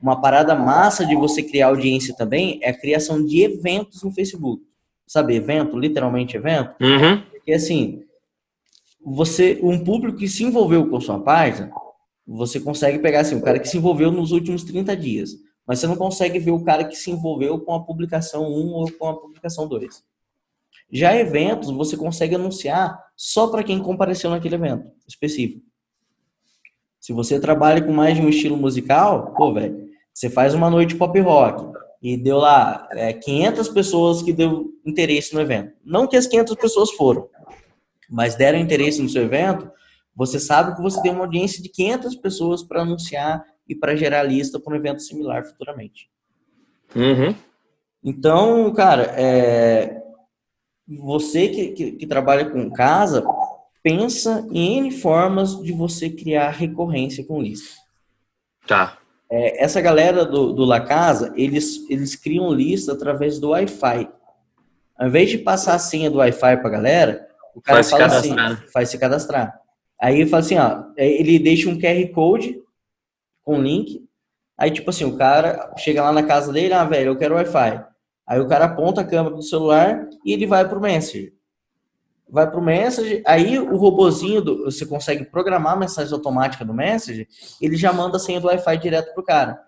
uma parada massa de você criar audiência também é a criação de eventos no Facebook. Sabe, evento, literalmente evento? Uhum. Porque assim, você, um público que se envolveu com sua página, você consegue pegar assim, o cara que se envolveu nos últimos 30 dias, mas você não consegue ver o cara que se envolveu com a publicação 1 ou com a publicação 2. Já eventos, você consegue anunciar só para quem compareceu naquele evento específico. Se você trabalha com mais de um estilo musical, pô, velho, você faz uma noite pop rock e deu lá é, 500 pessoas que deu interesse no evento. Não que as 500 pessoas foram, mas deram interesse no seu evento, você sabe que você tem uma audiência de 500 pessoas para anunciar e para gerar lista para um evento similar futuramente. Uhum. Então, cara, é... você que, que, que, trabalha com casa, pensa em N formas de você criar recorrência com lista. Tá. É, essa galera do, do La Casa, eles, eles criam lista através do Wi-Fi. Ao invés de passar a senha do Wi-Fi para a galera, o cara faz fala se assim, faz se cadastrar. Aí ele fala assim, ó, ele deixa um QR Code com link. Aí, tipo assim, o cara chega lá na casa dele, ah, velho, eu quero Wi-Fi. Aí o cara aponta a câmera do celular e ele vai pro Messenger. Vai pro Messenger, aí o robozinho, do, você consegue programar a mensagem automática do Messenger, ele já manda a senha do Wi-Fi direto pro cara.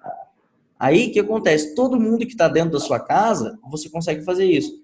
Aí, o que acontece? Todo mundo que está dentro da sua casa, você consegue fazer isso.